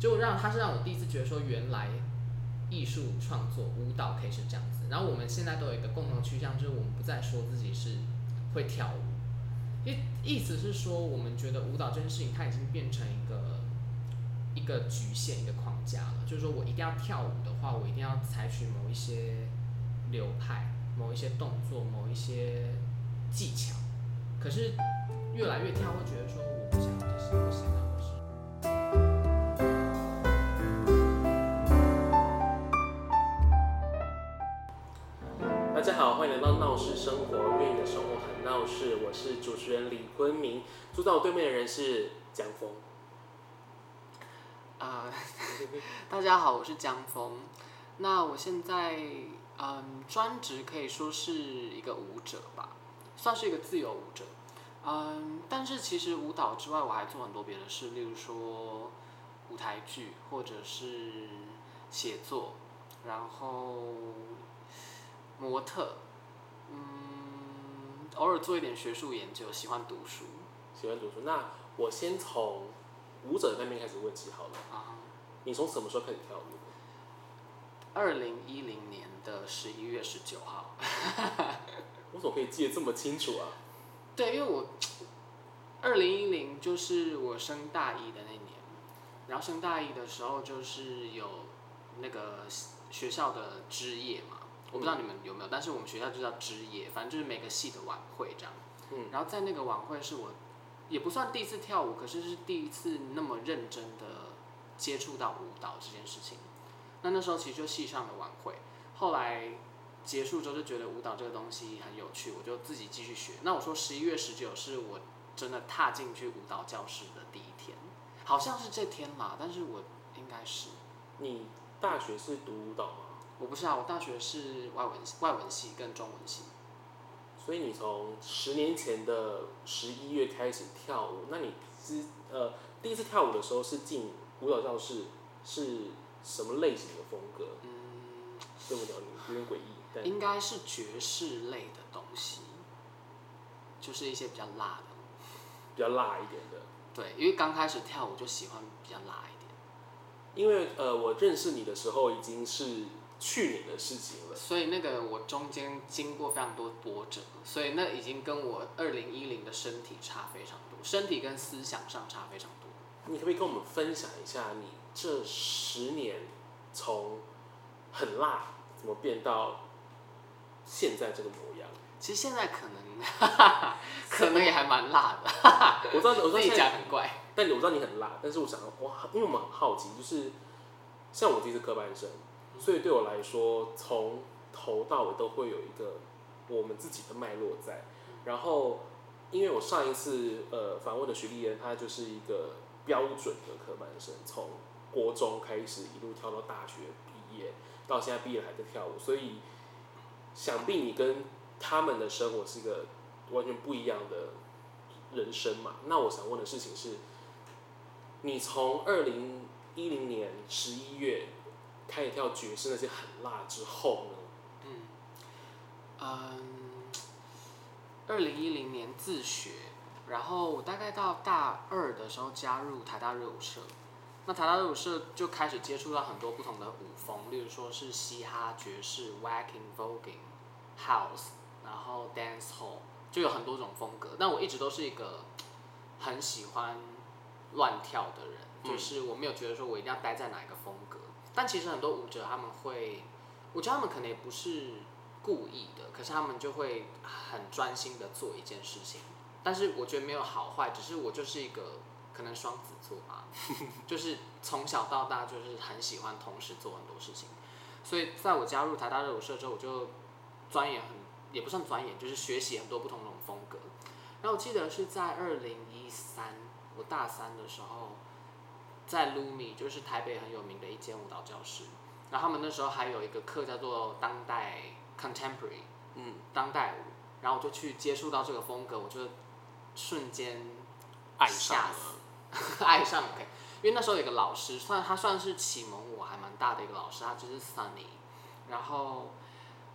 就让他是让我第一次觉得说，原来艺术创作舞蹈可以是这样子。然后我们现在都有一个共同趋向，就是我们不再说自己是会跳舞，意意思是说，我们觉得舞蹈这件事情它已经变成一个一个局限、一个框架了。就是说我一定要跳舞的话，我一定要采取某一些流派、某一些动作、某一些技巧。可是越来越跳，会觉得说我不想这些，不想要。是主持人李坤明，坐在我对面的人是江峰。啊、呃，大家好，我是江峰。那我现在嗯，专职可以说是一个舞者吧，算是一个自由舞者。嗯，但是其实舞蹈之外，我还做很多别的事，例如说舞台剧，或者是写作，然后。模特，偶尔做一点学术研究，喜欢读书，喜欢读书。那我先从舞者那边开始问起好了。啊，你从什么时候开始跳舞？二零一零年的十一月十九号。我怎么可以记得这么清楚啊？对，因为我二零一零就是我升大一的那年，然后升大一的时候就是有那个学校的之夜嘛。我不知道你们有没有，但是我们学校就叫职业，反正就是每个系的晚会这样。嗯，然后在那个晚会是我，也不算第一次跳舞，可是是第一次那么认真的接触到舞蹈这件事情。那那时候其实就系上的晚会，后来结束之后就觉得舞蹈这个东西很有趣，我就自己继续学。那我说十一月十九是我真的踏进去舞蹈教室的第一天，好像是这天啦，但是我应该是。你大学是读舞蹈吗？我不是啊，我大学是外文系，外文系跟中文系。所以你从十年前的十一月开始跳舞，那你之呃第一次跳舞的时候是进舞蹈教室，是什么类型的风格？嗯，这么讲有点诡异。应该是爵士类的东西，就是一些比较辣的，比较辣一点的。对，因为刚开始跳舞就喜欢比较辣一点。因为呃，我认识你的时候已经是。去年的事情了，所以那个我中间经过非常多波折，所以那已经跟我二零一零的身体差非常多，身体跟思想上差非常多。你可不可以跟我们分享一下，你这十年从很辣怎么变到现在这个模样？其实现在可能，可能也还蛮辣的。我知道，我知道你讲很怪，但我知道你很辣，但是我想，哇，因为我们很好奇，就是像我第一次科班生。所以对我来说，从头到尾都会有一个我们自己的脉络在。然后，因为我上一次呃访问的徐丽恩，她就是一个标准的科班生，从国中开始一路跳到大学毕业，到现在毕业还在跳舞。所以，想必你跟他们的生活是一个完全不一样的人生嘛。那我想问的事情是，你从二零一零年十一月。开始跳爵士那些很辣之后呢？嗯，嗯，二零一零年自学，然后我大概到大二的时候加入台大热舞社，那台大热舞社就开始接触到很多不同的舞风，例如说是嘻哈、爵士、Waacking、Voguing、House，然后 Dance Hall，就有很多种风格。但我一直都是一个很喜欢乱跳的人，就是我没有觉得说我一定要待在哪一个风格。但其实很多舞者他们会，我觉得他们可能也不是故意的，可是他们就会很专心的做一件事情。但是我觉得没有好坏，只是我就是一个可能双子座嘛，就是从小到大就是很喜欢同时做很多事情。所以在我加入台大热舞社之后，我就钻研很，也不算钻研，就是学习很多不同那种风格。然后我记得是在二零一三，我大三的时候。在 Lumi 就是台北很有名的一间舞蹈教室，然后他们那时候还有一个课叫做当代 Contemporary，嗯，当代舞，然后我就去接触到这个风格，我就瞬间爱上了，爱上了，OK，因为那时候有一个老师，算他算是启蒙我还蛮大的一个老师，他就是 Sunny，然后，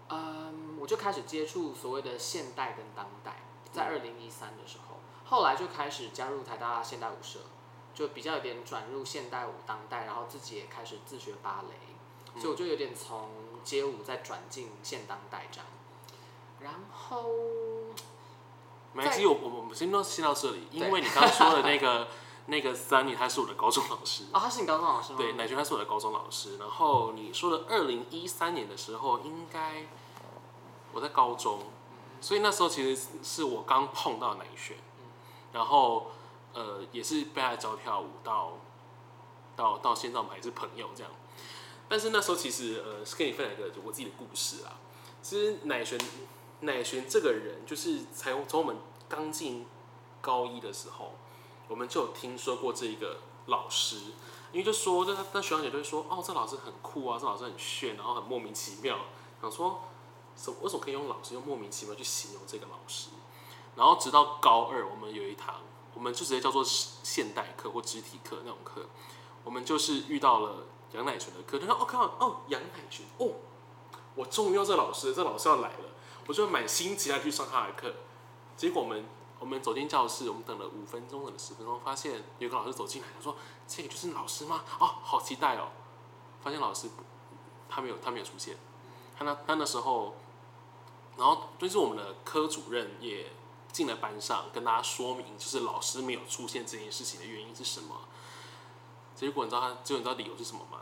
嗯，我就开始接触所谓的现代跟当代，在二零一三的时候，后来就开始加入台大现代舞社。就比较有点转入现代舞当代，然后自己也开始自学芭蕾，嗯、所以我就有点从街舞再转进现当代这样。然后，没关系，我我我们先到先到这里，因为你刚刚说的那个那个 Sunny，他是我的高中老师啊、哦，他是你高中老师吗？对，乃璇他是我的高中老师。然后你说的二零一三年的时候，应该我在高中，所以那时候其实是我刚碰到乃璇，然后呃也是被他教跳舞到到到现在我们还是朋友这样。但是那时候其实呃是跟你分享一个我自己的故事啊。其实乃璇乃璇这个人，就是才从我们刚进高一的时候，我们就有听说过这一个老师，因为就说，那那学长姐就会说，哦，这老师很酷啊，这老师很炫，然后很莫名其妙，想说，什么为什么可以用老师用莫名其妙去形容这个老师？然后直到高二，我们有一堂，我们就直接叫做现代课或肢体课那种课，我们就是遇到了杨乃璇的课，他说，哦，看哦，杨乃璇，哦，我终于要这老师，这老师要来了，我就满心期待去上他的课，结果我们。我们走进教室，我们等了五分钟，等了十分钟，发现有个老师走进来，他说：“这个就是老师吗？哦，好期待哦！”发现老师他没有，他没有出现。他那他那时候，然后就是我们的科主任也进了班上，跟大家说明，就是老师没有出现这件事情的原因是什么。结果你知道他，结果你知道理由是什么吗？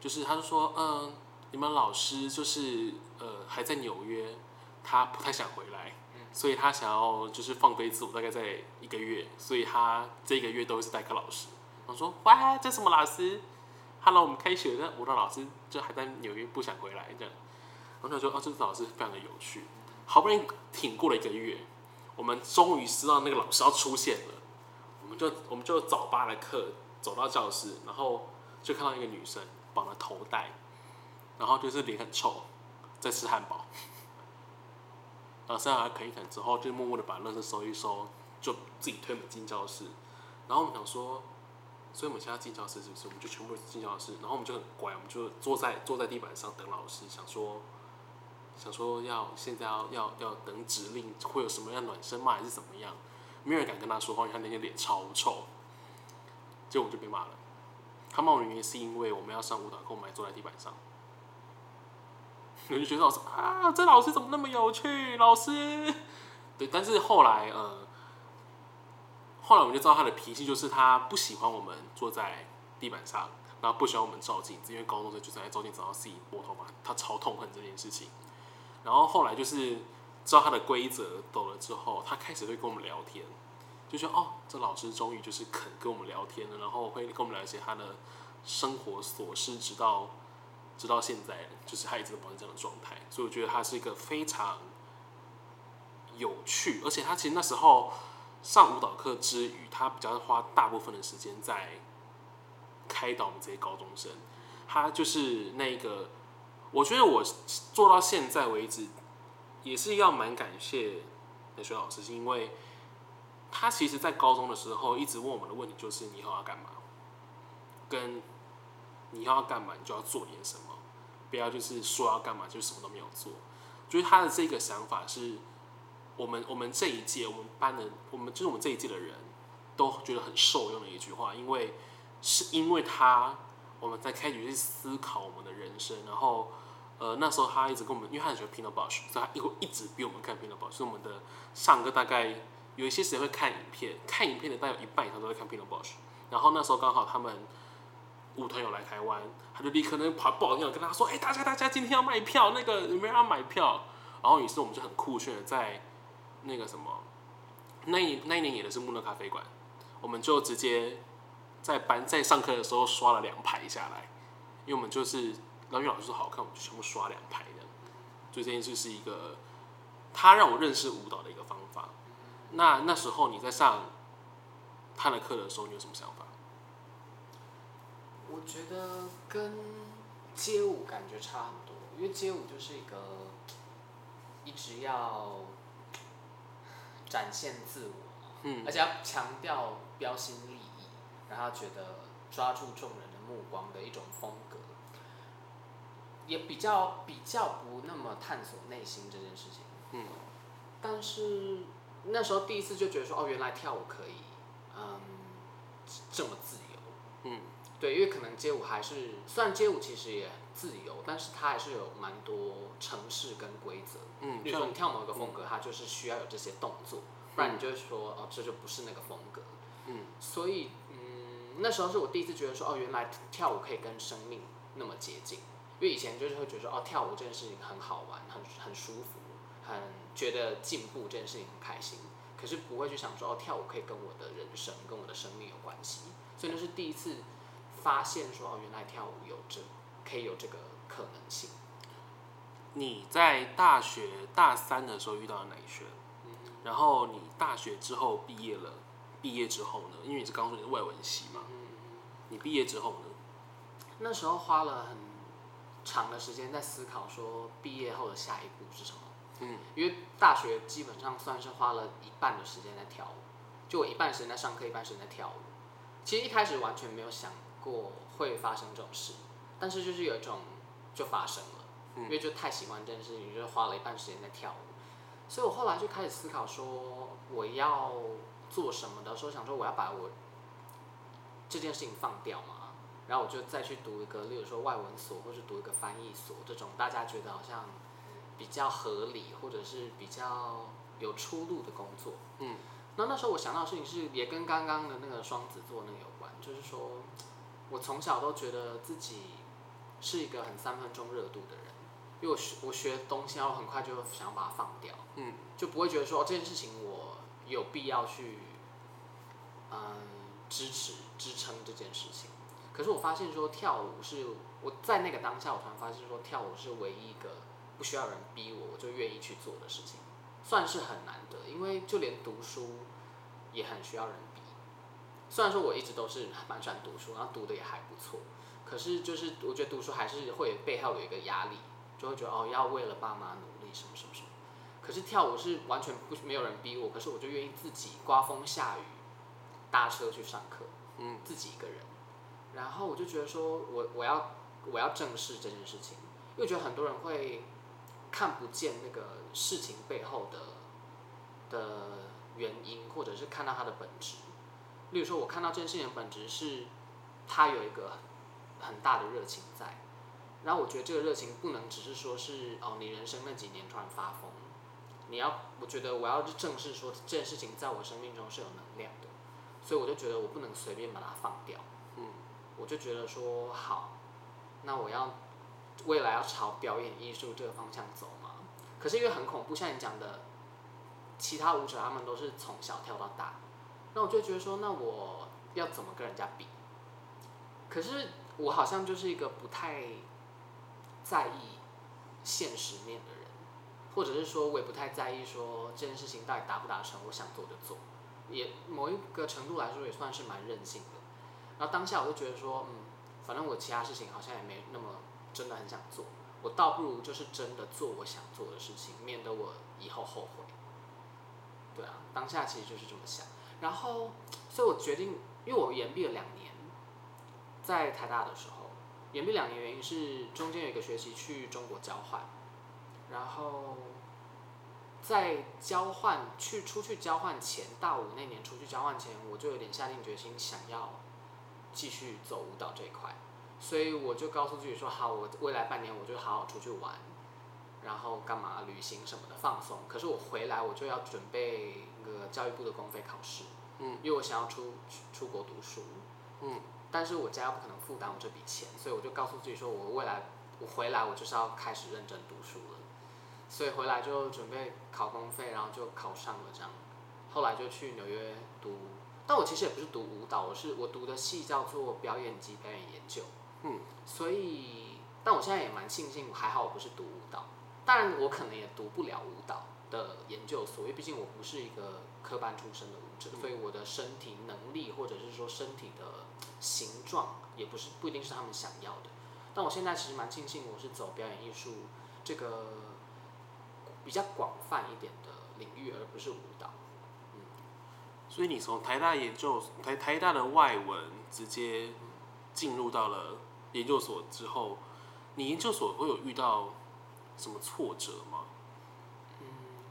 就是他就说：“嗯、呃，你们老师就是呃还在纽约，他不太想回来。”所以他想要就是放飞自我，大概在一个月，所以他这个月都是代课老师。我说：“哇，这什么老师？Hello，我们开学的舞蹈老师就还在纽约，不想回来这样。”然后他说：“哦，这个老师非常的有趣。”好不容易挺过了一个月，我们终于知道那个老师要出现了。我们就我们就早八的课走到教室，然后就看到一个女生绑了头带，然后就是脸很臭，在吃汉堡。然后剩下来啃一啃之后，就默默的把垃圾收一收，就自己推门进教室。然后我们想说，所以我们现在进教室是不是？我们就全部进教室，然后我们就很乖，我们就坐在坐在地板上等老师。想说，想说要现在要要要等指令，会有什么样暖身吗？还是怎么样？没有人敢跟他说话，因为他那天脸超臭。结果我们就被骂了。他骂我的原因是因为我们要上舞蹈课，我们还坐在地板上。我就觉得老师啊，这老师怎么那么有趣？老师，对，但是后来呃，后来我们就知道他的脾气，就是他不喜欢我们坐在地板上，然后不喜欢我们照镜子，因为高中生就是在照镜子，然后自己摸头发，他超痛恨这件事情。然后后来就是知道他的规则懂了之后，他开始会跟我们聊天，就说哦，这老师终于就是肯跟我们聊天了，然后会跟我们聊一些他的生活琐事，直到。直到现在，就是他一直保持这样的状态，所以我觉得他是一个非常有趣，而且他其实那时候上舞蹈课之余，他比较花大部分的时间在开导我们这些高中生。他就是那个，我觉得我做到现在为止，也是要蛮感谢那学老师，是因为他其实在高中的时候一直问我们的问题就是：你以后要干嘛？跟你以后要干嘛？你就要做点什么。不要就是说要干嘛就什么都没有做，就是他的这个想法是，我们我们这一届我们班的我们就是我们这一届的人都觉得很受用的一句话，因为是因为他我们在开始去思考我们的人生，然后呃那时候他一直跟我们，因为他很喜欢 Pino Bausch，所以他一会一直逼我们看 Pino Bausch，所以我们的上课大概有一些时间会看影片，看影片的大概有一半以上都在看 Pino Bausch，然后那时候刚好他们。舞团有来台湾，他就立刻那跑报要跟他说：“哎、大家大家今天要卖票，那个有没有要买票？”然后于是我们就很酷炫的在那个什么，那一那一年演的是慕乐咖啡馆，我们就直接在班在上课的时候刷了两排下来，因为我们就是老师老师说好看，我们就全部刷两排的。所以这件事是一个他让我认识舞蹈的一个方法。那那时候你在上他的课的时候，你有什么想法？我觉得跟街舞感觉差很多，因为街舞就是一个一直要展现自我，嗯，而且要强调标新立异，然后觉得抓住众人的目光的一种风格，也比较比较不那么探索内心这件事情，嗯，但是那时候第一次就觉得说，哦，原来跳舞可以，嗯。这么自由。嗯，对，因为可能街舞还是，虽然街舞其实也自由，但是它还是有蛮多程式跟规则。嗯，比如说你跳某一个风格，它就是需要有这些动作，不然你就会说哦，这就不是那个风格。嗯，所以嗯，那时候是我第一次觉得说哦，原来跳舞可以跟生命那么接近。因为以前就是会觉得说哦，跳舞这件事情很好玩，很很舒服，很觉得进步这件事情很开心。可是不会去想说哦，跳舞可以跟我的人生、跟我的生命有关系。所以那是第一次发现说哦，原来跳舞有这可以有这个可能性。你在大学大三的时候遇到了乃瑄，嗯，然后你大学之后毕业了，毕业之后呢？因为你是刚说你是外文系嘛，嗯，你毕业之后呢？那时候花了很长的时间在思考说毕业后的下一步是什么。嗯，因为大学基本上算是花了一半的时间在跳舞，就我一半时间在上课，一半时间在跳舞。其实一开始完全没有想过会发生这种事，但是就是有一种就发生了。因为就太喜欢这件事情，就是花了一半时间在跳舞，所以我后来就开始思考说我要做什么的时候，想说我要把我这件事情放掉嘛，然后我就再去读一个，例如说外文所，或是读一个翻译所这种大家觉得好像比较合理或者是比较有出路的工作。嗯，那那时候我想到的事情是也跟刚刚的那个双子座那个有关，就是说我从小都觉得自己是一个很三分钟热度的人。因为我学我学东西，然后很快就想要把它放掉，嗯，就不会觉得说哦，这件事情我有必要去，嗯，支持支撑这件事情。可是我发现说跳舞是我在那个当下，我突然发现说跳舞是唯一一个不需要人逼我，我就愿意去做的事情，算是很难得。因为就连读书也很需要人逼。虽然说我一直都是蛮喜欢读书，然后读的也还不错，可是就是我觉得读书还是会背后有一个压力。就会觉得哦，要为了爸妈努力什么什么什么，可是跳舞是完全不没有人逼我，可是我就愿意自己刮风下雨搭车去上课，嗯，自己一个人，然后我就觉得说我我要我要正视这件事情，因为觉得很多人会看不见那个事情背后的的原因，或者是看到它的本质。例如说，我看到这件事情的本质是，它有一个很大的热情在。然后我觉得这个热情不能只是说是哦，你人生那几年突然发疯，你要，我觉得我要去正视说这件事情在我生命中是有能量的，所以我就觉得我不能随便把它放掉，嗯，我就觉得说好，那我要未来要朝表演艺术这个方向走嘛。可是因为很恐怖，像你讲的，其他舞者他们都是从小跳到大，那我就觉得说，那我要怎么跟人家比？可是我好像就是一个不太。在意现实面的人，或者是说，我也不太在意说这件事情到底达不达成，我想做就做，也某一个程度来说也算是蛮任性的。然后当下我就觉得说，嗯，反正我其他事情好像也没那么真的很想做，我倒不如就是真的做我想做的事情，免得我以后后悔。对啊，当下其实就是这么想。然后，所以我决定，因为我延毕了两年，在台大的时候。延毕两年原因是中间有一个学期去中国交换，然后在交换去出去交换前，大五那年出去交换前，我就有点下定决心想要继续走舞蹈这一块，所以我就告诉自己说好，我未来半年我就好好出去玩，然后干嘛旅行什么的放松。可是我回来我就要准备那个教育部的公费考试，嗯，因为我想要出出国读书，嗯。但是我家又不可能负担我这笔钱，所以我就告诉自己说，我未来我回来我就是要开始认真读书了，所以回来就准备考公费，然后就考上了这样，后来就去纽约读，但我其实也不是读舞蹈，我是我读的系叫做表演及表演研究，嗯，所以但我现在也蛮庆幸，还好我不是读舞蹈，当然我可能也读不了舞蹈的研究所，因为毕竟我不是一个科班出身的舞者，所以我的身体能力或者是说身体的。形状也不是不一定是他们想要的，但我现在其实蛮庆幸我是走表演艺术这个比较广泛一点的领域，而不是舞蹈。嗯，所以你从台大研究台台大的外文直接进入到了研究所之后，你研究所会有遇到什么挫折吗？嗯，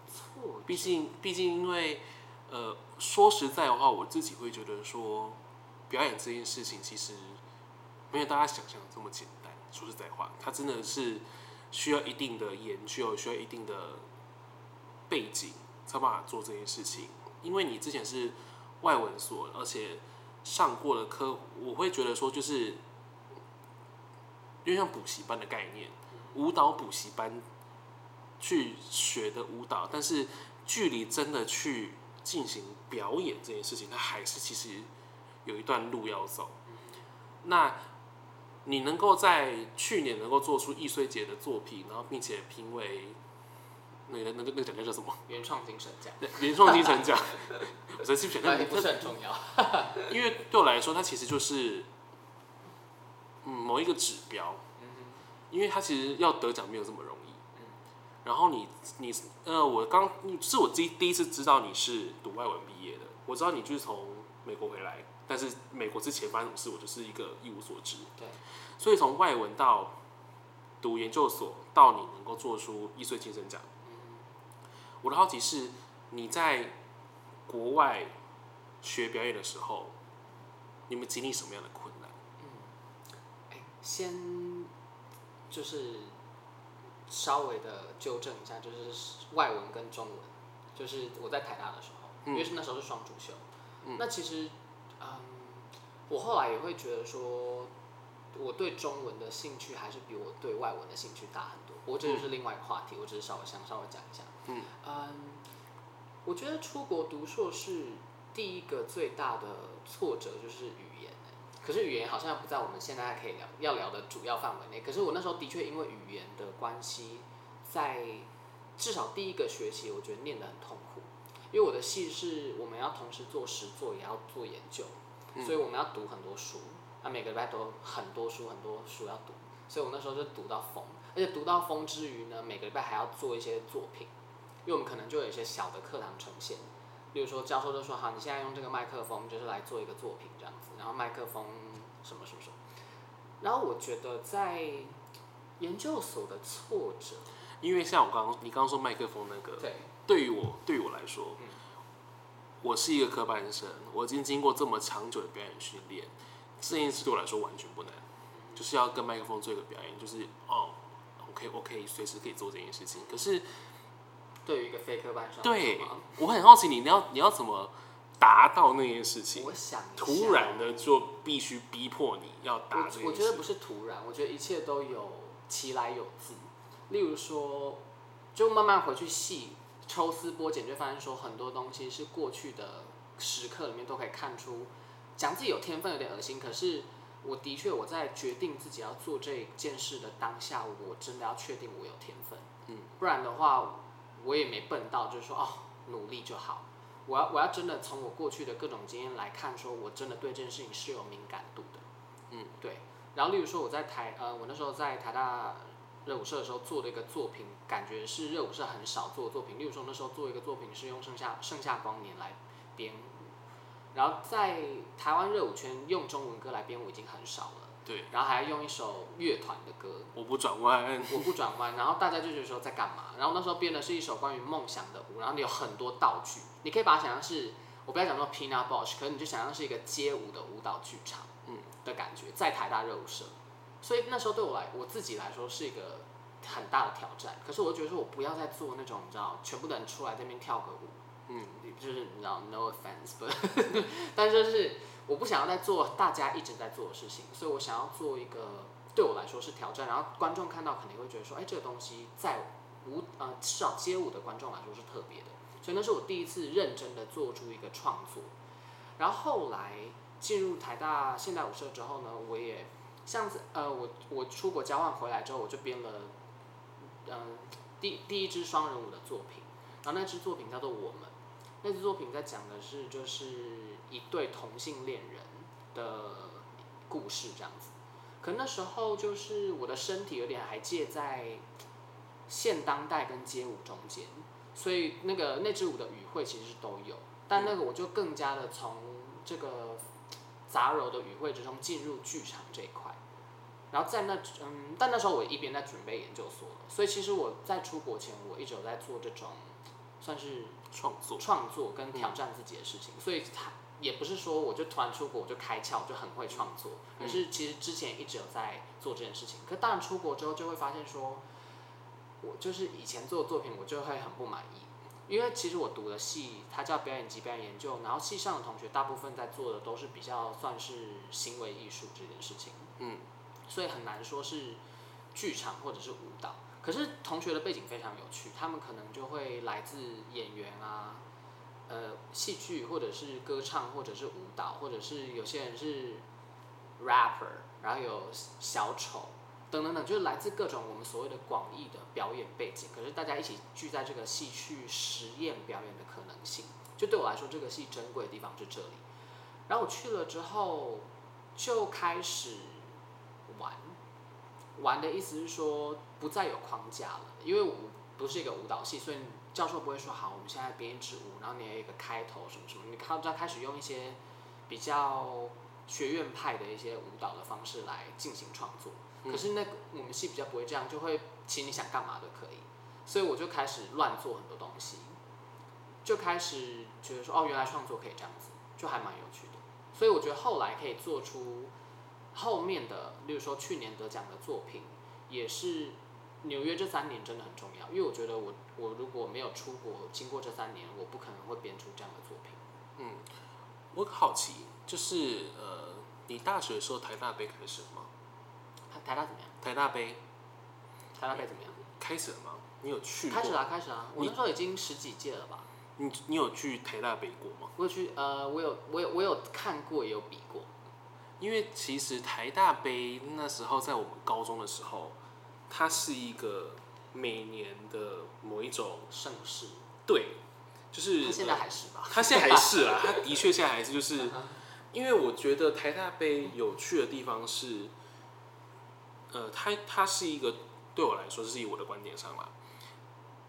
挫折。毕竟毕竟因为呃说实在的话，我自己会觉得说。表演这件事情其实没有大家想象的这么简单。说实在话，它真的是需要一定的研究，需要一定的背景，才有办法做这件事情。因为你之前是外文所，而且上过的课，我会觉得说就是。就像补习班的概念，舞蹈补习班去学的舞蹈，但是距离真的去进行表演这件事情，它还是其实有一段路要走。那你能够在去年能够做出易碎节的作品，然后并且评为那个那个那个奖项叫什么？原创精神奖。对，原创精神奖。我觉得不是很重要，因为对我来说，它其实就是。嗯，某一个指标，因为他其实要得奖没有这么容易。然后你你呃，我刚是我第第一次知道你是读外文毕业的。我知道你就是从美国回来，但是美国之前发生什么事，我就是一个一无所知。对。所以从外文到读研究所，到你能够做出艺穗精神奖，我的好奇是你在国外学表演的时候，你们经历什么样的困难？先就是稍微的纠正一下，就是外文跟中文，就是我在台大的时候，嗯、因为是那时候是双主修。嗯、那其实，嗯，我后来也会觉得说，我对中文的兴趣还是比我对外文的兴趣大很多。不过这就是另外一个话题，我只是稍微想稍微讲一下。嗯，嗯，我觉得出国读硕士第一个最大的挫折就是语言。可是语言好像不在我们现在可以聊要聊的主要范围内。可是我那时候的确因为语言的关系，在至少第一个学期，我觉得念得很痛苦，因为我的戏是我们要同时做实作，也要做研究，所以我们要读很多书，啊，每个礼拜都很多书，很多书要读，所以我那时候就读到疯，而且读到疯之余呢，每个礼拜还要做一些作品，因为我们可能就有一些小的课堂呈现。比如说，教授就说：“好，你现在用这个麦克风，就是来做一个作品这样子。然后麦克风什么什么什么。然后我觉得在研究所的挫折，因为像我刚刚你刚刚说麦克风那个，对，对于我对于我来说，嗯，我是一个科班生，我已经经过这么长久的表演训练，这件事对我来说完全不难，就是要跟麦克风做一个表演，就是哦，OK，我可以随时可以做这件事情。可是。对于一个非科班生，对，我很好奇你，你要你要怎么达到那件事情？我想突然的就必须逼迫你要达这件事。我觉得不是突然，我觉得一切都有其来有自。例如说，就慢慢回去细抽丝剥茧，就发现说很多东西是过去的时刻里面都可以看出，讲自己有天分有点恶心，可是我的确我在决定自己要做这件事的当下，我真的要确定我有天分，嗯，不然的话。我也没笨到，就是说哦，努力就好。我要我要真的从我过去的各种经验来看，说我真的对这件事情是有敏感度的。嗯，对。然后例如说我在台呃，我那时候在台大热舞社的时候做的一个作品，感觉是热舞社很少做的作品。例如说那时候做一个作品是用盛夏盛夏光年来编舞，然后在台湾热舞圈用中文歌来编舞已经很少了。对，然后还要用一首乐团的歌，我不转弯，我不转弯，然后大家就觉得说在干嘛？然后那时候编的是一首关于梦想的舞，然后你有很多道具，你可以把它想象是，我不要讲说 Pina Bausch，可是你就想象是一个街舞的舞蹈剧场，嗯的感觉，在台大热舞社，所以那时候对我来，我自己来说是一个很大的挑战。可是我觉得说我不要再做那种你知道，全部的人出来这边跳个舞，嗯，就是你知道 no offense，but 但是就是。我不想要再做大家一直在做的事情，所以我想要做一个对我来说是挑战，然后观众看到肯定会觉得说，哎，这个东西在舞呃至少街舞的观众来说是特别的，所以那是我第一次认真的做出一个创作。然后后来进入台大现代舞社之后呢，我也像呃我我出国交换回来之后，我就编了嗯、第第一支双人舞的作品，然后那支作品叫做《我们》，那支作品在讲的是就是。一对同性恋人的故事这样子，可那时候就是我的身体有点还介在现当代跟街舞中间，所以那个那支舞的语汇其实都有，但那个我就更加的从这个杂糅的语汇之中进入剧场这一块，然后在那嗯，但那时候我一边在准备研究所了，所以其实我在出国前我一直有在做这种算是创作、创作跟挑战自己的事情，所以他。也不是说我就突然出国我就开窍就很会创作，而是其实之前一直有在做这件事情。可当然出国之后就会发现说，我就是以前做的作品我就会很不满意，因为其实我读的系它叫表演及表演研究，然后系上的同学大部分在做的都是比较算是行为艺术这件事情，嗯，所以很难说是剧场或者是舞蹈。可是同学的背景非常有趣，他们可能就会来自演员啊。呃，戏剧或者是歌唱，或者是舞蹈，或者是有些人是 rapper，然后有小丑等等等，就是来自各种我们所谓的广义的表演背景。可是大家一起聚在这个戏去实验表演的可能性，就对我来说，这个戏珍贵的地方是这里。然后我去了之后，就开始，玩的意思是说不再有框架了，因为我不是一个舞蹈系，所以。教授不会说好，我们现在编一支舞，然后你有一个开头什么什么，你看开始用一些比较学院派的一些舞蹈的方式来进行创作。可是那个我们系比较不会这样，就会请你想干嘛都可以，所以我就开始乱做很多东西，就开始觉得说哦，原来创作可以这样子，就还蛮有趣的。所以我觉得后来可以做出后面的，例如说去年得奖的作品，也是。纽约这三年真的很重要，因为我觉得我我如果没有出国，经过这三年，我不可能会编出这样的作品。嗯，我好奇，就是呃，你大学的时候台大杯开始了吗？台台大怎么样？台大杯，台大杯怎么样？开始了吗？你有去过？开始了，开始了。我那时候已经十几届了吧？你你有去台大杯过吗？我有去，呃，我有我有我有看过，也有比过。因为其实台大杯那时候在我们高中的时候。它是一个每年的某一种盛事，对，就是它现在还是吧？它现在还是啦，它的确现在还是，就是因为我觉得台大杯有趣的地方是，呃，它它是一个对我来说，这是以我的观点上嘛，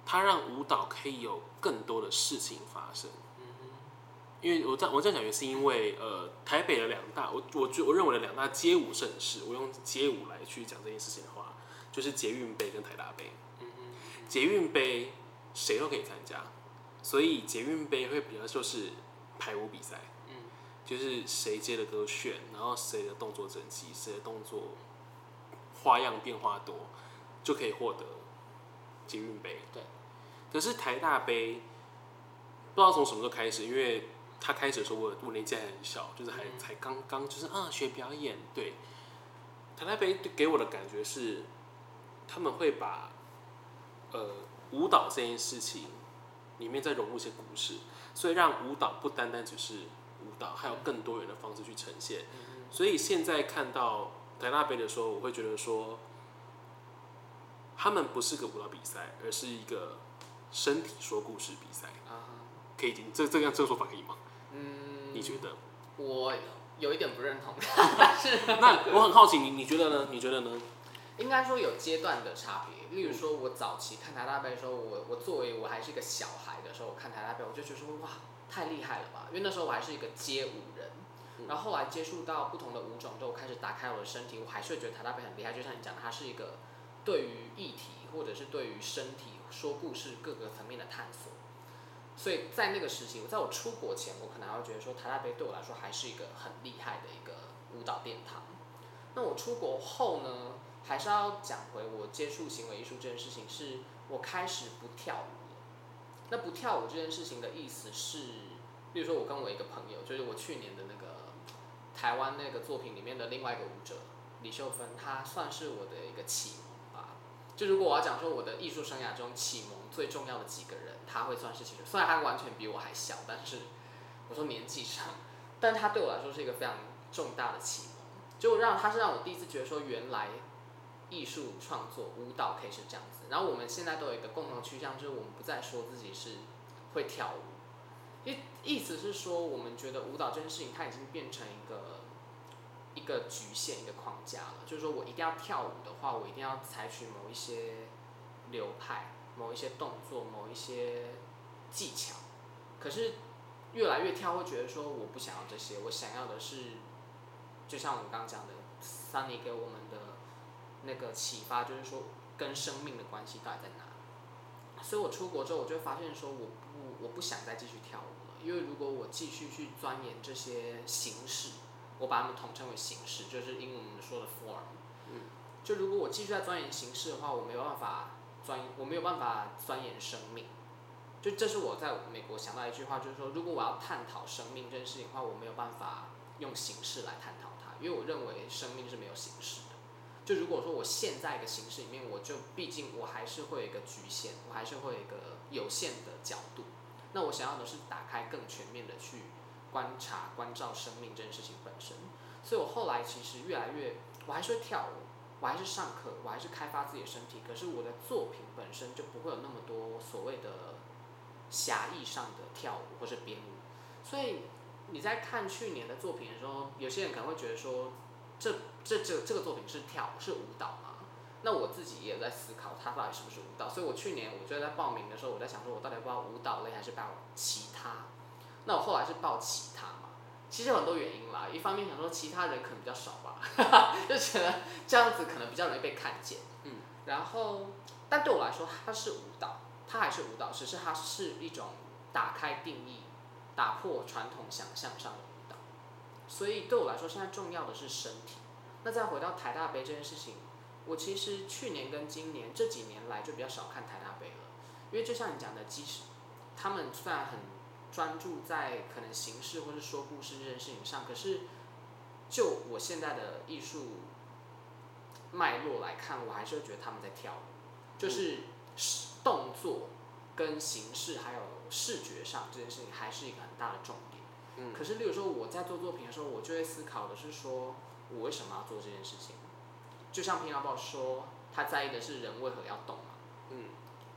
它让舞蹈可以有更多的事情发生。因为我在我这样讲也是因为呃，台北的两大，我我觉我认为的两大街舞盛事，我用街舞来去讲这件事情的话。就是捷运杯跟台大杯，捷运杯谁都可以参加，所以捷运杯会比较就是排舞比赛，就是谁接的歌炫，然后谁的动作整齐，谁的动作花样变化多，就可以获得捷运杯。对，可是台大杯不知道从什么时候开始，因为他开始的时候我我年纪还很小，就是还才刚刚就是啊学表演，对，台大杯给我的感觉是。他们会把，呃，舞蹈这件事情里面再融入一些故事，所以让舞蹈不单单只是舞蹈，还有更多元的方式去呈现。所以现在看到台大杯的时候，我会觉得说，他们不是个舞蹈比赛，而是一个身体说故事比赛。啊可以，这这样这个说法可以吗？嗯，你觉得？我有一点不认同。是那我很好奇，你你觉得呢？你觉得呢？应该说有阶段的差别，例如说，我早期看台大杯的时候，我我作为我还是一个小孩的时候，我看台大杯，我就觉得说哇，太厉害了吧！因为那时候我还是一个街舞人，然后后来接触到不同的舞种之后，开始打开我的身体，我还是会觉得台大杯很厉害。就像你讲的，它是一个对于议题或者是对于身体说故事各个层面的探索。所以在那个时期，我在我出国前，我可能还会觉得说台大杯对我来说还是一个很厉害的一个舞蹈殿堂。那我出国后呢？还是要讲回我接触行为艺术这件事情，是我开始不跳舞。那不跳舞这件事情的意思是，比如说我跟我一个朋友，就是我去年的那个台湾那个作品里面的另外一个舞者李秀芬，她算是我的一个启蒙。就如果我要讲说我的艺术生涯中启蒙最重要的几个人，他会算是其中。虽然他完全比我还小，但是我说年纪上，但他对我来说是一个非常重大的启蒙，就让他是让我第一次觉得说原来。艺术创作舞蹈可以是这样子，然后我们现在都有一个共同趋向，就是我们不再说自己是会跳舞，意意思是说，我们觉得舞蹈这件事情它已经变成一个一个局限、一个框架了。就是说我一定要跳舞的话，我一定要采取某一些流派、某一些动作、某一些技巧。可是越来越跳，会觉得说我不想要这些，我想要的是，就像我们刚讲的，Sunny 给我们的。那个启发就是说，跟生命的关系到底在哪？所以我出国之后，我就发现说，我不，我不想再继续跳舞了，因为如果我继续去钻研这些形式，我把它们统称为形式，就是英文说的 form。嗯。就如果我继续在钻研形式的话，我没有办法钻，我没有办法钻研生命。就这是我在美国想到一句话，就是说，如果我要探讨生命这件事情的话，我没有办法用形式来探讨它，因为我认为生命是没有形式的。就如果说我现在一个形式里面，我就毕竟我还是会有一个局限，我还是会有一个有限的角度。那我想要的是打开更全面的去观察、关照生命这件事情本身。所以我后来其实越来越，我还是会跳舞，我还是上课，我还是开发自己的身体。可是我的作品本身就不会有那么多所谓的狭义上的跳舞或是编舞。所以你在看去年的作品的时候，有些人可能会觉得说。这这这这个作品是跳是舞蹈吗？那我自己也在思考，它到底是不是舞蹈。所以我去年我就在报名的时候，我在想说，我到底要报舞蹈类还是报其他？那我后来是报其他嘛。其实有很多原因啦，一方面想说其他人可能比较少吧，哈哈，就觉得这样子可能比较容易被看见。嗯。然后，但对我来说，它是舞蹈，它还是舞蹈，只是它是一种打开定义、打破传统想象上的舞蹈。所以对我来说，现在重要的是身体。那再回到台大杯这件事情，我其实去年跟今年这几年来就比较少看台大杯了，因为就像你讲的，即使他们虽然很专注在可能形式或是说故事这件事情上，可是就我现在的艺术脉络来看，我还是会觉得他们在跳舞，就是动作跟形式还有视觉上这件事情还是一个很大的重点。嗯可是，例如说我在做作品的时候，我就会思考的是说，我为什么要做这件事情？就像平遥报说，他在意的是人为何要动嘛。嗯。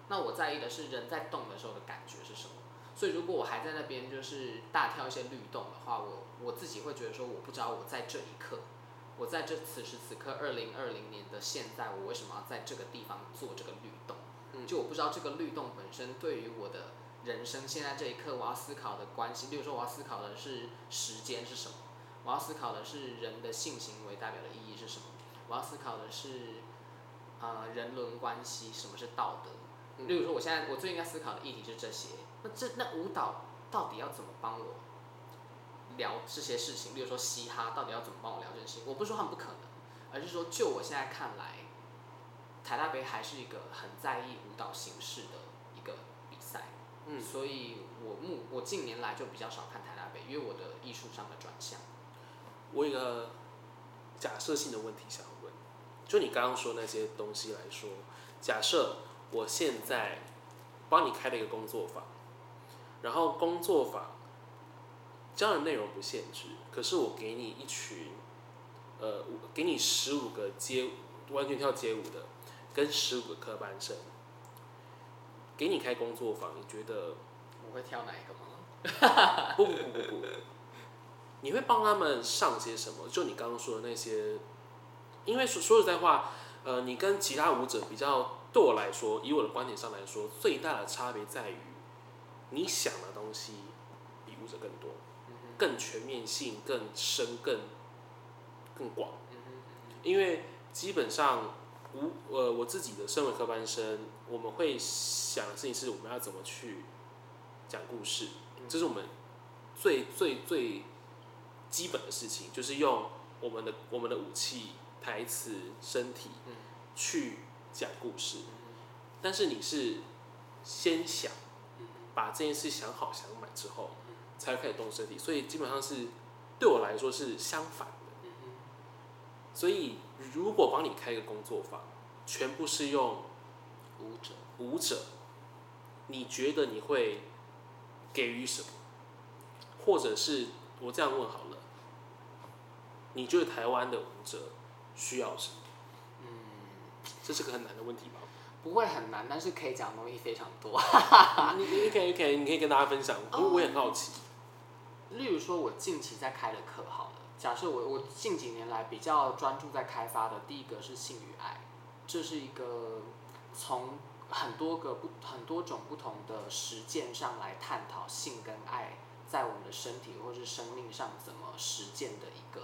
那我在意的是人在动的时候的感觉是什么？所以如果我还在那边就是大跳一些律动的话，我我自己会觉得说，我不知道我在这一刻，我在这此时此刻二零二零年的现在，我为什么要在这个地方做这个律动？嗯。就我不知道这个律动本身对于我的。人生现在这一刻，我要思考的关系，例如说，我要思考的是时间是什么？我要思考的是人的性行为代表的意义是什么？我要思考的是，呃，人伦关系，什么是道德？例如说，我现在我最应该思考的议题是这些。那这那舞蹈到底要怎么帮我聊这些事情？例如说，嘻哈到底要怎么帮我聊这些事情？我不是说他们不可能，而是说，就我现在看来，台大杯还是一个很在意舞蹈形式的一个比赛。嗯，所以我目我近年来就比较少看台大杯，因为我的艺术上的转向。我有一个假设性的问题想问，就你刚刚说那些东西来说，假设我现在帮你开了一个工作坊，然后工作坊教的内容不限制，可是我给你一群，呃，给你十五个街完全跳街舞的，跟十五个科班生。给你开工作坊，你觉得我会跳哪一个吗？不不不不不，你会帮他们上些什么？就你刚刚说的那些，因为说说实在话，呃，你跟其他舞者比较，对我来说，以我的观点上来说，最大的差别在于，你想的东西比舞者更多，更全面性、更深、更更广。因为基本上。我呃，我自己的身为科班生，我们会想的事情是我们要怎么去讲故事，这是我们最最最基本的事情，就是用我们的我们的武器、台词、身体去讲故事。但是你是先想把这件事想好想满之后，才开始动身体，所以基本上是对我来说是相反的。所以。如果帮你开一个工作坊，全部是用舞者，舞者，你觉得你会给予什么？或者是我这样问好了，你觉得台湾的舞者需要什么？嗯，这是个很难的问题吧？不会很难，但是可以讲的东西非常多。你你可以可以你可以跟大家分享，因为我也很好奇。例如说，我近期在开的课好了。假设我我近几年来比较专注在开发的第一个是性与爱，这是一个从很多个不很多种不同的实践上来探讨性跟爱在我们的身体或是生命上怎么实践的一个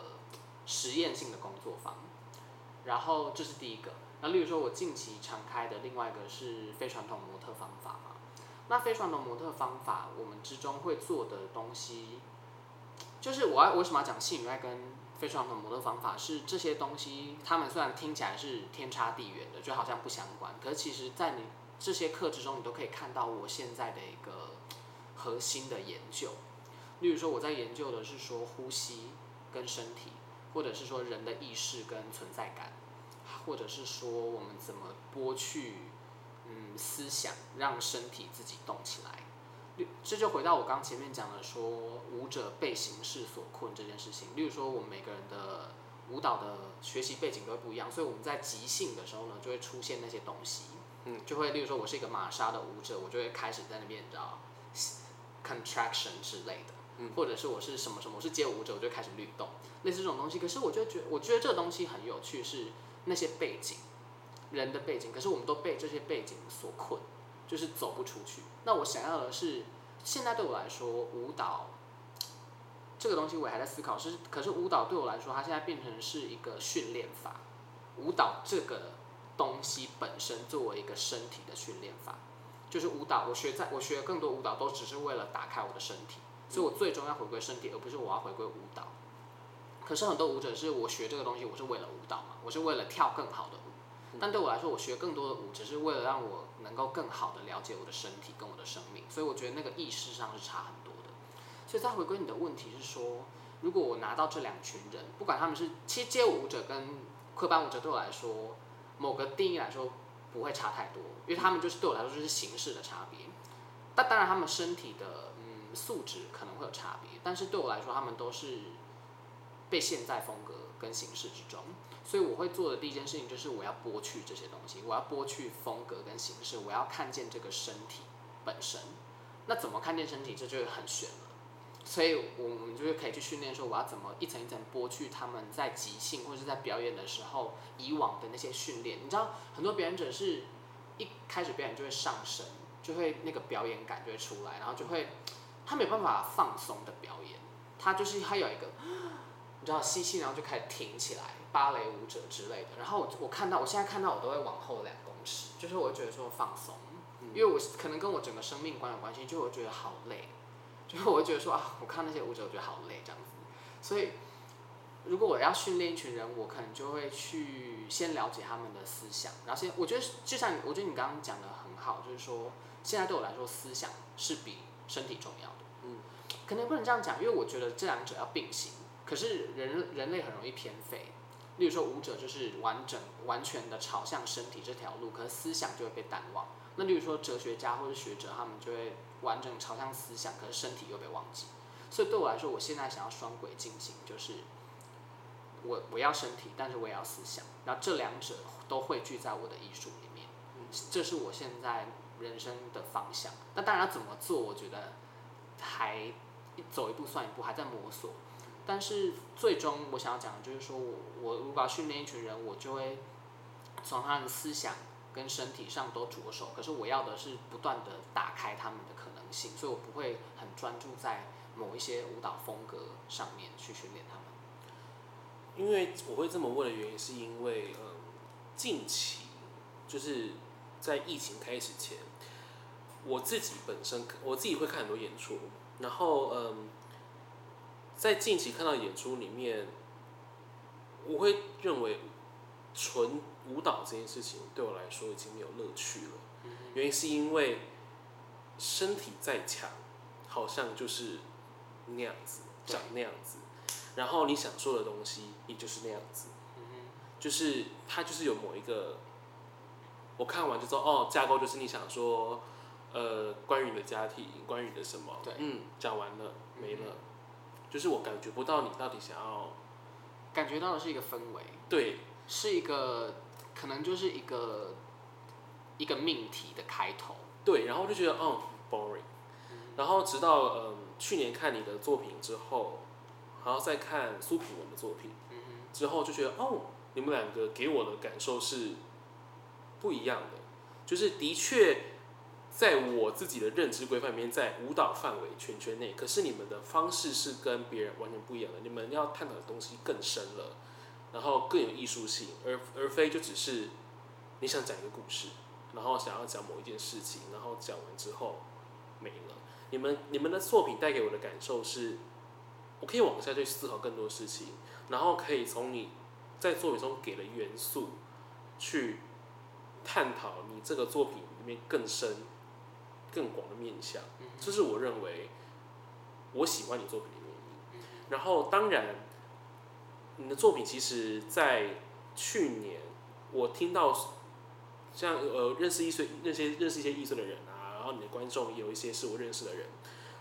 实验性的工作坊。然后这是第一个。那例如说，我近期常开的另外一个是非传统模特方法嘛。那非传统模特方法，我们之中会做的东西，就是我要为什么要讲性与爱跟非传统模特方法？是这些东西，他们虽然听起来是天差地远的，就好像不相关，可是其实在你这些课之中，你都可以看到我现在的一个核心的研究。例如说，我在研究的是说呼吸跟身体，或者是说人的意识跟存在感，或者是说我们怎么剥去。嗯，思想让身体自己动起来，这就回到我刚前面讲的说，舞者被形式所困这件事情。例如说，我们每个人的舞蹈的学习背景都会不一样，所以我们在即兴的时候呢，就会出现那些东西。嗯，就会例如说，我是一个玛莎的舞者，我就会开始在那边，你知道，contraction 之类的。嗯，或者是我是什么什么，我是街舞者，我就开始律动，类似这种东西。可是我就觉得，我觉得这个东西很有趣，是那些背景。人的背景，可是我们都被这些背景所困，就是走不出去。那我想要的是，现在对我来说，舞蹈这个东西我还在思考。是，可是舞蹈对我来说，它现在变成是一个训练法。舞蹈这个东西本身作为一个身体的训练法，就是舞蹈。我学在我学更多舞蹈，都只是为了打开我的身体，所以我最终要回归身体，而不是我要回归舞蹈。可是很多舞者是我学这个东西，我是为了舞蹈嘛，我是为了跳更好的舞。但对我来说，我学更多的舞，只是为了让我能够更好的了解我的身体跟我的生命，所以我觉得那个意识上是差很多的。所以再回归你的问题是说，如果我拿到这两群人，不管他们是其实街舞舞者跟科班舞者，对我来说，某个定义来说不会差太多，因为他们就是对我来说就是形式的差别。但当然他们身体的嗯素质可能会有差别，但是对我来说，他们都是被现在风格跟形式之中。所以我会做的第一件事情就是我要剥去这些东西，我要剥去风格跟形式，我要看见这个身体本身。那怎么看见身体，这就很玄了。所以我们就是可以去训练说，我要怎么一层一层剥去他们在即兴或者是在表演的时候以往的那些训练。你知道，很多表演者是一开始表演就会上神，就会那个表演感就会出来，然后就会他没有办法放松的表演，他就是他有一个。你知道吸气，然后就开始挺起来，芭蕾舞者之类的。然后我我看到，我现在看到我都会往后两公尺，就是我会觉得说放松，因为我可能跟我整个生命观有关系，就我觉得好累，就是我会觉得说啊，我看那些舞者，我觉得好累这样子。所以如果我要训练一群人，我可能就会去先了解他们的思想，然后先我觉得就像我觉得你刚刚讲的很好，就是说现在对我来说，思想是比身体重要的。嗯，可能不能这样讲，因为我觉得这两者要并行。可是人人类很容易偏废，例如说舞者就是完整完全的朝向身体这条路，可是思想就会被淡忘。那例如说哲学家或者学者，他们就会完整朝向思想，可是身体又被忘记。所以对我来说，我现在想要双轨进行，就是我我要身体，但是我也要思想，然后这两者都汇聚在我的艺术里面。这是我现在人生的方向。那当然怎么做，我觉得还走一步算一步，还在摸索。但是最终我想要讲的就是说，我我如果要训练一群人，我就会从他的思想跟身体上都着手。可是我要的是不断的打开他们的可能性，所以我不会很专注在某一些舞蹈风格上面去训练他们。因为我会这么问的原因，是因为嗯，近期就是在疫情开始前，我自己本身我自己会看很多演出，然后嗯。在近期看到演出里面，我会认为纯舞蹈这件事情对我来说已经没有乐趣了。原因是因为身体再强，好像就是那样子，长那样子。然后你想说的东西也就是那样子，就是它就是有某一个，我看完就说哦，架构就是你想说，呃，关于你的家庭，关于你的什么，对，嗯，讲完了，没了。就是我感觉不到你到底想要，感觉到的是一个氛围，对，是一个可能就是一个一个命题的开头，对，然后就觉得嗯 boring，然后直到嗯去年看你的作品之后，然后再看苏品文的作品，之后就觉得哦，你们两个给我的感受是不一样的，就是的确。在我自己的认知规范里面，在舞蹈范围圈圈内，可是你们的方式是跟别人完全不一样的。你们要探讨的东西更深了，然后更有艺术性，而而非就只是你想讲一个故事，然后想要讲某一件事情，然后讲完之后没了。你们你们的作品带给我的感受是，我可以往下去思考更多事情，然后可以从你在作品中给的元素去探讨你这个作品里面更深、更广的面向。这是我认为我喜欢你作品的原因。然后当然，你的作品其实，在去年我听到像呃认识一些那些认识一些艺术的人啊。然后你的观众也有一些是我认识的人，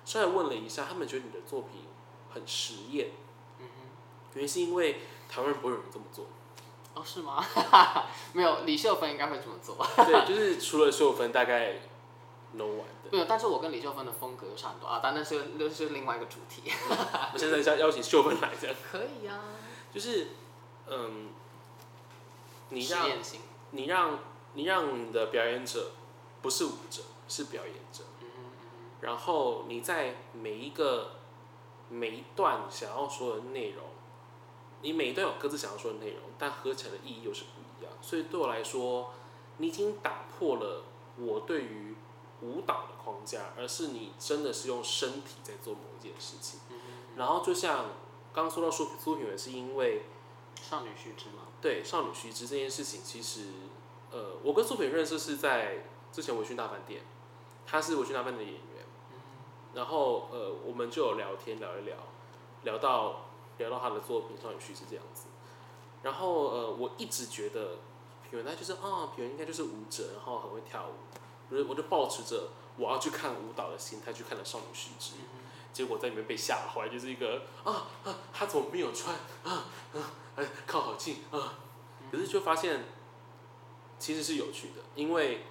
稍微问了一下，他们觉得你的作品很实验。嗯哼，原因是因为台湾人不会有人这么做。哦，是吗？没有，李秀芬应该会这么做。对，就是除了秀芬，大概 no one 的。没有，但是我跟李秀芬的风格差很多啊，但那是那是另外一个主题。我现在想邀请秀芬来这样。可以啊。就是，嗯，你让，你让，你让你的表演者不是舞者。是表演者，嗯然后你在每一个每一段想要说的内容，你每一段有各自想要说的内容，但合起来的意义又是不一样。所以对我来说，你已经打破了我对于舞蹈的框架，而是你真的是用身体在做某一件事情。然后就像刚刚说到苏苏品文，是因为少女须知吗？对，少女须知这件事情，其实呃，我跟苏品认识是在之前微醺大饭店。他是我去那边的演员，然后呃，我们就有聊天聊一聊，聊到聊到他的作品《少女须知》这样子，然后呃，我一直觉得品文他就是啊，品文应该就是舞者，然后很会跳舞，我就我就抱持着我要去看舞蹈的心态去看了《少女须知》，结果在里面被吓坏，就是一个啊啊，他怎么没有穿啊啊，哎靠好近啊，可是就发现其实是有趣的，因为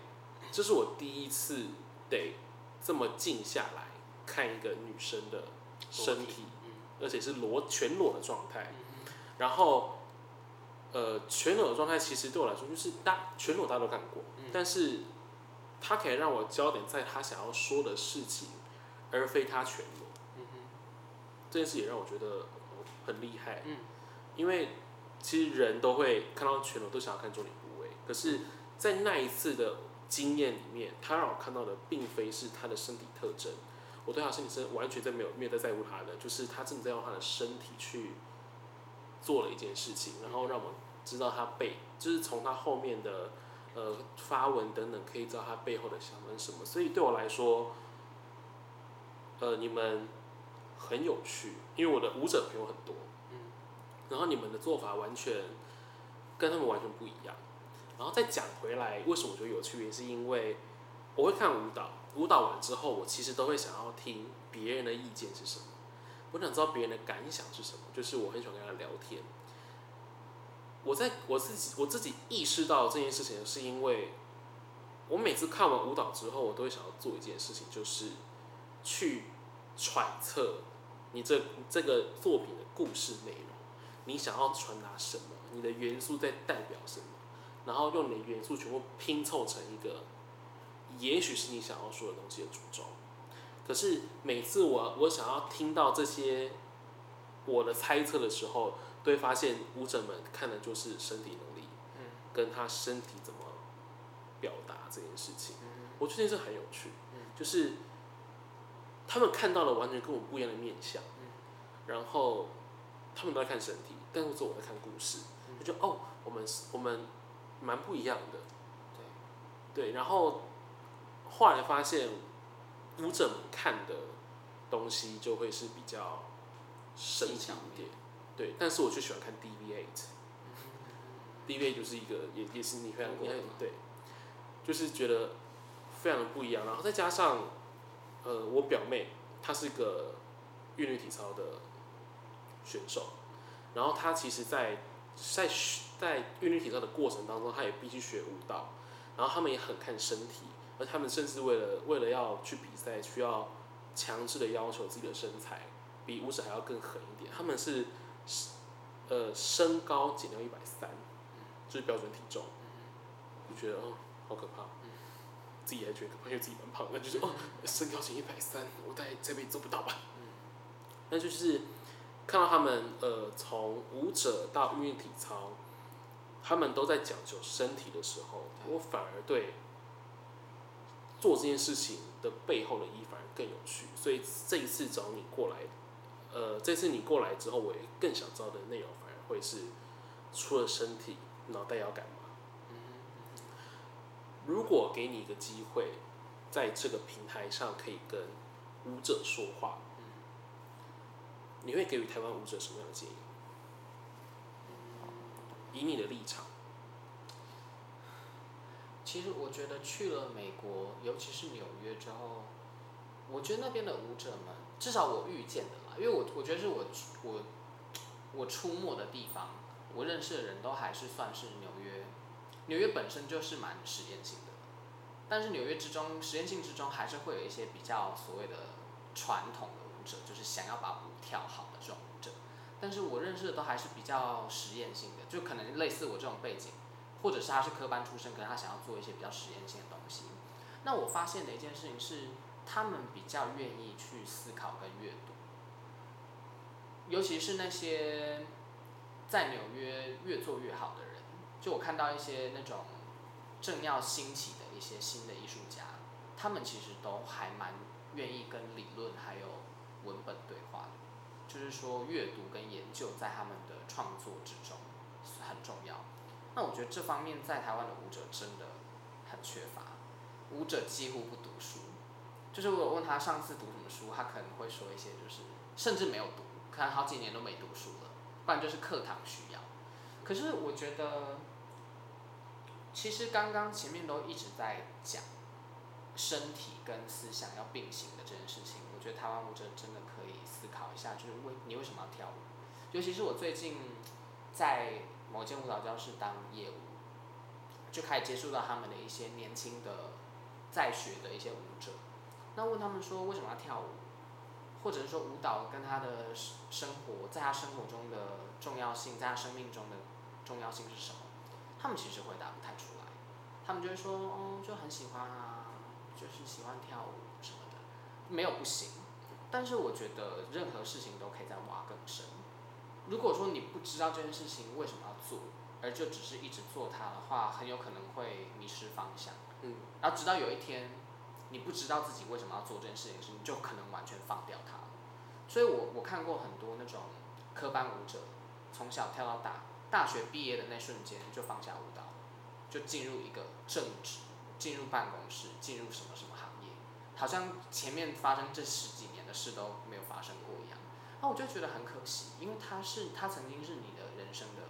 这是我第一次。得这么静下来看一个女生的身体，而且是裸全裸的状态。然后，呃，全裸的状态其实对我来说就是大全裸大家都看过，但是他可以让我焦点在他想要说的事情，而非他全裸。这件事也让我觉得很厉害。嗯因为其实人都会看到全裸都想要看重点部位，可是，在那一次的。经验里面，他让我看到的并非是他的身体特征，我对他身体是完全在没有没有在在乎他的，就是他正在用他的身体去做了一件事情，然后让我知道他背，就是从他后面的呃发文等等，可以知道他背后的想法是什么。所以对我来说，呃，你们很有趣，因为我的舞者朋友很多，嗯然后你们的做法完全跟他们完全不一样。然后再讲回来，为什么我觉得有趣？也是因为我会看舞蹈，舞蹈完之后，我其实都会想要听别人的意见是什么。我想知道别人的感想是什么，就是我很喜欢跟他聊天。我在我自己我自己意识到这件事情，是因为我每次看完舞蹈之后，我都会想要做一件事情，就是去揣测你这这个作品的故事内容，你想要传达什么，你的元素在代表什么。然后用你的元素全部拼凑成一个，也许是你想要说的东西的主轴。可是每次我我想要听到这些我的猜测的时候，都会发现舞者们看的就是身体能力，跟他身体怎么表达这件事情。我觉得这很有趣，就是他们看到了完全跟我不一样的面相，然后他们都在看身体，但是我在看故事，我就哦，我们我们。蛮不一样的，对，对，然后后来发现舞者们看的东西就会是比较深一点，对，但是我就喜欢看 DV8，DV8 就是一个也也是你非常对，就是觉得非常的不一样，然后再加上呃我表妹她是个韵律体操的选手，然后她其实在在在韵律体操的过程当中，她也必须学舞蹈，然后他们也很看身体，而他们甚至为了为了要去比赛，需要强制的要求自己的身材比舞者还要更狠一点。他们是呃身高减掉一百三，就是标准体重，我觉得哦好可怕，自己还觉得可怕，因为自己蛮胖的，就是哦身高减一百三，我大概这辈子做不到吧。那就是看到他们呃从舞者到韵律体操。他们都在讲究身体的时候，我反而对做这件事情的背后的意义反而更有趣。所以这一次找你过来，呃，这次你过来之后，我也更想知道的内容反而会是除了身体，脑袋要干嘛？如果给你一个机会，在这个平台上可以跟舞者说话，你会给予台湾舞者什么样的建议？以你的立场，其实我觉得去了美国，尤其是纽约之后，我觉得那边的舞者们，至少我遇见的啦，因为我我觉得是我我我出没的地方，我认识的人都还是算是纽约。纽约本身就是蛮实验性的，但是纽约之中实验性之中还是会有一些比较所谓的传统的舞者，就是想要把舞跳好的这种舞者。但是我认识的都还是比较实验性的，就可能类似我这种背景，或者是他是科班出身，可能他想要做一些比较实验性的东西。那我发现的一件事情是，他们比较愿意去思考跟阅读，尤其是那些在纽约越做越好的人。就我看到一些那种正要兴起的一些新的艺术家，他们其实都还蛮愿意跟理论还有文本对话的，就是说阅读跟研究在他们的创作之中很重要。那我觉得这方面在台湾的舞者真的很缺乏，舞者几乎不读书，就是我问他上次读什么书，他可能会说一些就是甚至没有读，可能好几年都没读书了，不然就是课堂需要。可是我觉得。其实刚刚前面都一直在讲身体跟思想要并行的这件事情，我觉得台湾舞者真的可以思考一下，就是为你为什么要跳舞？尤其是我最近在某间舞蹈教室当业务，就开始接触到他们的一些年轻的在学的一些舞者，那问他们说为什么要跳舞，或者是说舞蹈跟他的生活，在他生活中的重要性，在他生命中的重要性是什么？他们其实回答不太出来，他们就会说，哦，就很喜欢啊，就是喜欢跳舞什么的，没有不行。但是我觉得任何事情都可以再挖更深。如果说你不知道这件事情为什么要做，而就只是一直做它的话，很有可能会迷失方向。嗯。然后直到有一天，你不知道自己为什么要做这件事情时，你就可能完全放掉它。所以我我看过很多那种科班舞者，从小跳到大。大学毕业的那瞬间就放下舞蹈，就进入一个正职，进入办公室，进入什么什么行业，好像前面发生这十几年的事都没有发生过一样。那我就觉得很可惜，因为他是他曾经是你的人生的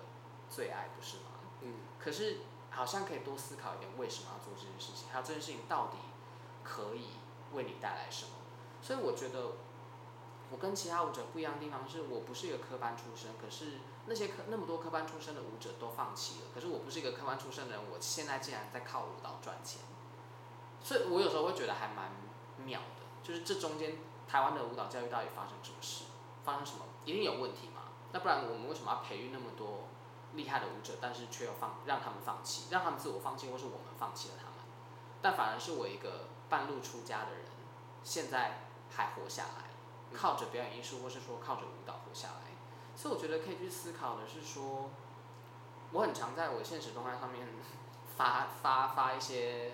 最爱，不是吗？嗯。可是好像可以多思考一点，为什么要做这件事情？还有这件事情到底可以为你带来什么？所以我觉得。我跟其他舞者不一样的地方是，我不是一个科班出身，可是那些科那么多科班出身的舞者都放弃了，可是我不是一个科班出身的人，我现在竟然在靠舞蹈赚钱，所以我有时候会觉得还蛮妙的，就是这中间台湾的舞蹈教育到底发生什么事，发生什么一定有问题嘛？那不然我们为什么要培育那么多厉害的舞者，但是却要放让他们放弃，让他们自我放弃，或是我们放弃了他们？但反而是我一个半路出家的人，现在还活下来。靠着表演艺术，或是说靠着舞蹈活下来，所以我觉得可以去思考的是说，我很常在我现实动态上面 发发发一些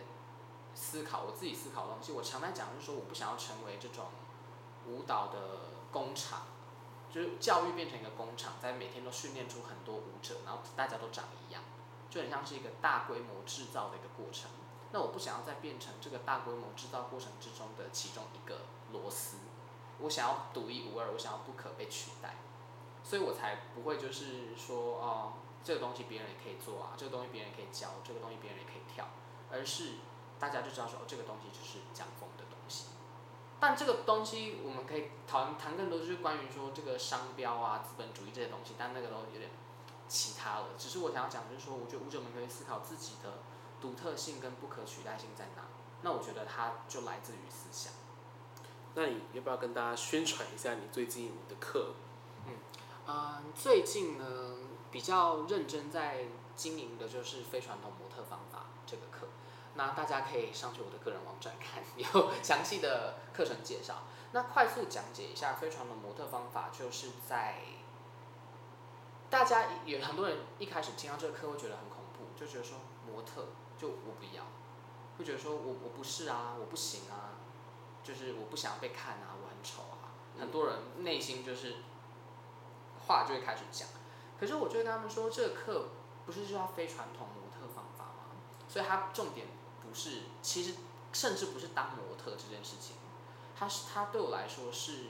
思考，我自己思考的东西。我常在讲就是说，我不想要成为这种舞蹈的工厂，就是教育变成一个工厂，在每天都训练出很多舞者，然后大家都长一样，就很像是一个大规模制造的一个过程。那我不想要再变成这个大规模制造过程之中的其中一个螺丝。我想要独一无二，我想要不可被取代，所以我才不会就是说哦，这个东西别人也可以做啊，这个东西别人也可以教，这个东西别人也可以跳，而是大家就知道说哦，这个东西就是讲风的东西。但这个东西我们可以谈谈更多，就是关于说这个商标啊、资本主义这些东西，但那个都有点其他了。只是我想要讲就是说，我觉得舞者们可以思考自己的独特性跟不可取代性在哪。那我觉得它就来自于思想。那你要不要跟大家宣传一下你最近的课？嗯，呃，最近呢比较认真在经营的就是非传统模特方法这个课，那大家可以上去我的个人网站看，有详细的课程介绍。那快速讲解一下非传统模特方法，就是在大家有很多人一开始听到这个课会觉得很恐怖，就觉得说模特就我不要，会觉得说我我不是啊，我不行啊，就是我不想要被看啊，我很丑啊。很多人内心就是话就会开始讲。可是我就会跟他们说，这个课不是就要非传统模特方法吗？所以它重点不是，其实甚至不是当模特这件事情，它是它对我来说是，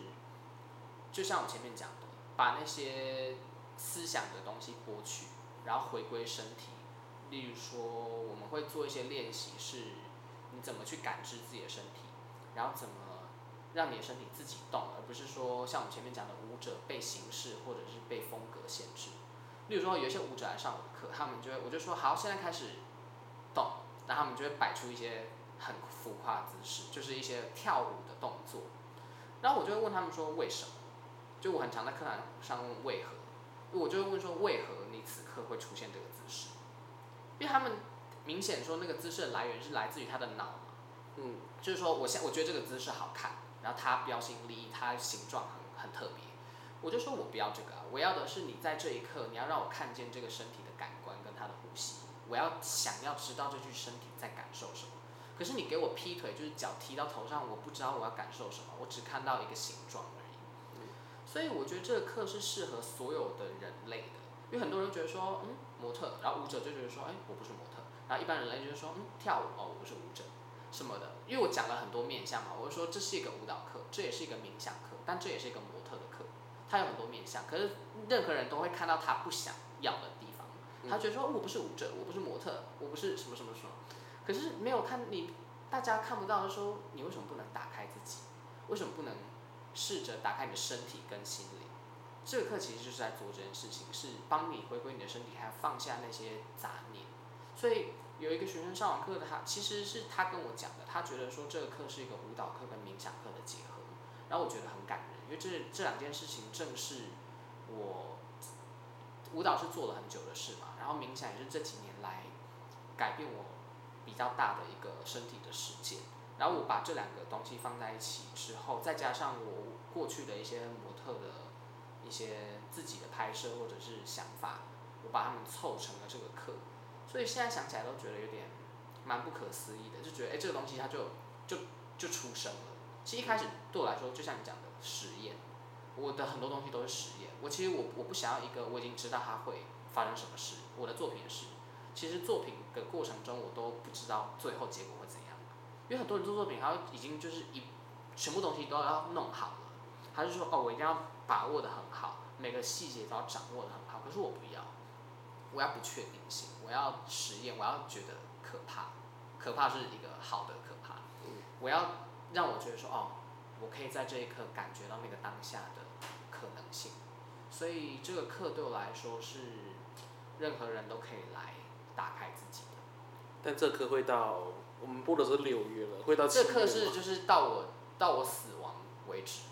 就像我前面讲的，把那些思想的东西剥去，然后回归身体。例如说，我们会做一些练习，是你怎么去感知自己的身体，然后怎么让你的身体自己动，而不是说像我们前面讲的舞者被形式或者是被风格限制。例如说，有一些舞者来上我的课，他们就会，我就说好，现在开始动，然后他们就会摆出一些很浮夸的姿势，就是一些跳舞的动作。然后我就会问他们说为什么？就我很常在课堂上问为何，我就会问说为何你此刻会出现这个姿势？因为他们明显说那个姿势的来源是来自于他的脑嘛，嗯，就是说我现我觉得这个姿势好看，然后它标新立异，它形状很很特别。我就说我不要这个啊，我要的是你在这一刻，你要让我看见这个身体的感官跟他的呼吸，我要想要知道这具身体在感受什么。可是你给我劈腿，就是脚踢到头上，我不知道我要感受什么，我只看到一个形状而已。嗯，所以我觉得这个课是适合所有的人类的，因为很多人觉得说，嗯，模特，然后舞者就觉得说，哎，我不是模特，然后一般人类就是说，嗯，跳舞哦，我不是舞者，什么的。因为我讲了很多面向嘛，我就说这是一个舞蹈课，这也是一个冥想课，但这也是一个模特的课。他有很多面向，可是任何人都会看到他不想要的地方。他觉得说，我不是舞者，我不是模特，我不是什么什么什么。可是没有看你，大家看不到的时候，你为什么不能打开自己？为什么不能试着打开你的身体跟心灵？这个课其实就是在做这件事情，是帮你回归你的身体，还要放下那些杂念。所以有一个学生上完课的他，其实是他跟我讲的，他觉得说这个课是一个舞蹈课跟冥想课的结合，然后我觉得很感人。因为这这两件事情正是我舞蹈是做了很久的事嘛，然后冥想也是这几年来改变我比较大的一个身体的实践。然后我把这两个东西放在一起之后，再加上我过去的一些模特的一些自己的拍摄或者是想法，我把它们凑成了这个课。所以现在想起来都觉得有点蛮不可思议的，就觉得哎，这个东西它就就就出生了。其实一开始对我来说，就像你讲的。实验，我的很多东西都是实验。我其实我我不想要一个我已经知道它会发生什么事。我的作品是，其实作品的过程中我都不知道最后结果会怎样。因为很多人做作品，他已经就是一全部东西都要弄好了，他就说哦，我一定要把握的很好，每个细节都要掌握的很好。可是我不要，我要不确定性，我要实验，我要觉得可怕，可怕是一个好的可怕。我要让我觉得说哦。我可以在这一刻感觉到那个当下的可能性，所以这个课对我来说是任何人都可以来打开自己的。但这课会到我们播的是六月了，会到这课是就是到我到我死亡为止。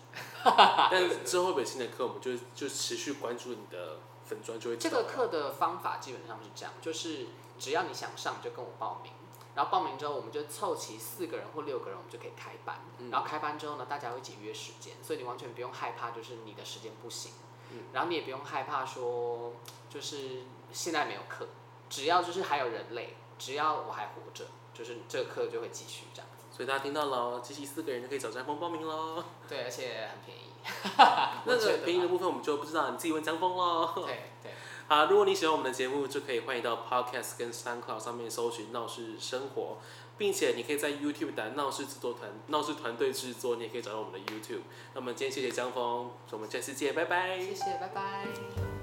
但是之后会不会新的课，我们就就持续关注你的粉砖就会。这个课的方法基本上是这样，就是只要你想上，就跟我报名。然后报名之后，我们就凑齐四个人或六个人，我们就可以开班。嗯、然后开班之后呢，大家会一起约时间，所以你完全不用害怕，就是你的时间不行。嗯、然后你也不用害怕说，就是现在没有课，只要就是还有人类，只要我还活着，就是这个课就会继续这样子。所以大家听到了，集齐四个人就可以找江峰报名喽。对，而且很便宜。那个便宜的部分我们就不知道，你自己问江峰喽。对对。好，如果你喜欢我们的节目，就可以欢迎到 Podcast 跟 SoundCloud 上面搜寻“闹事生活”，并且你可以在 YouTube 打“闹事制作团”、“闹事团队制作”，你也可以找到我们的 YouTube。那么今天谢谢江峰，我们下次见，拜拜。谢谢，拜拜。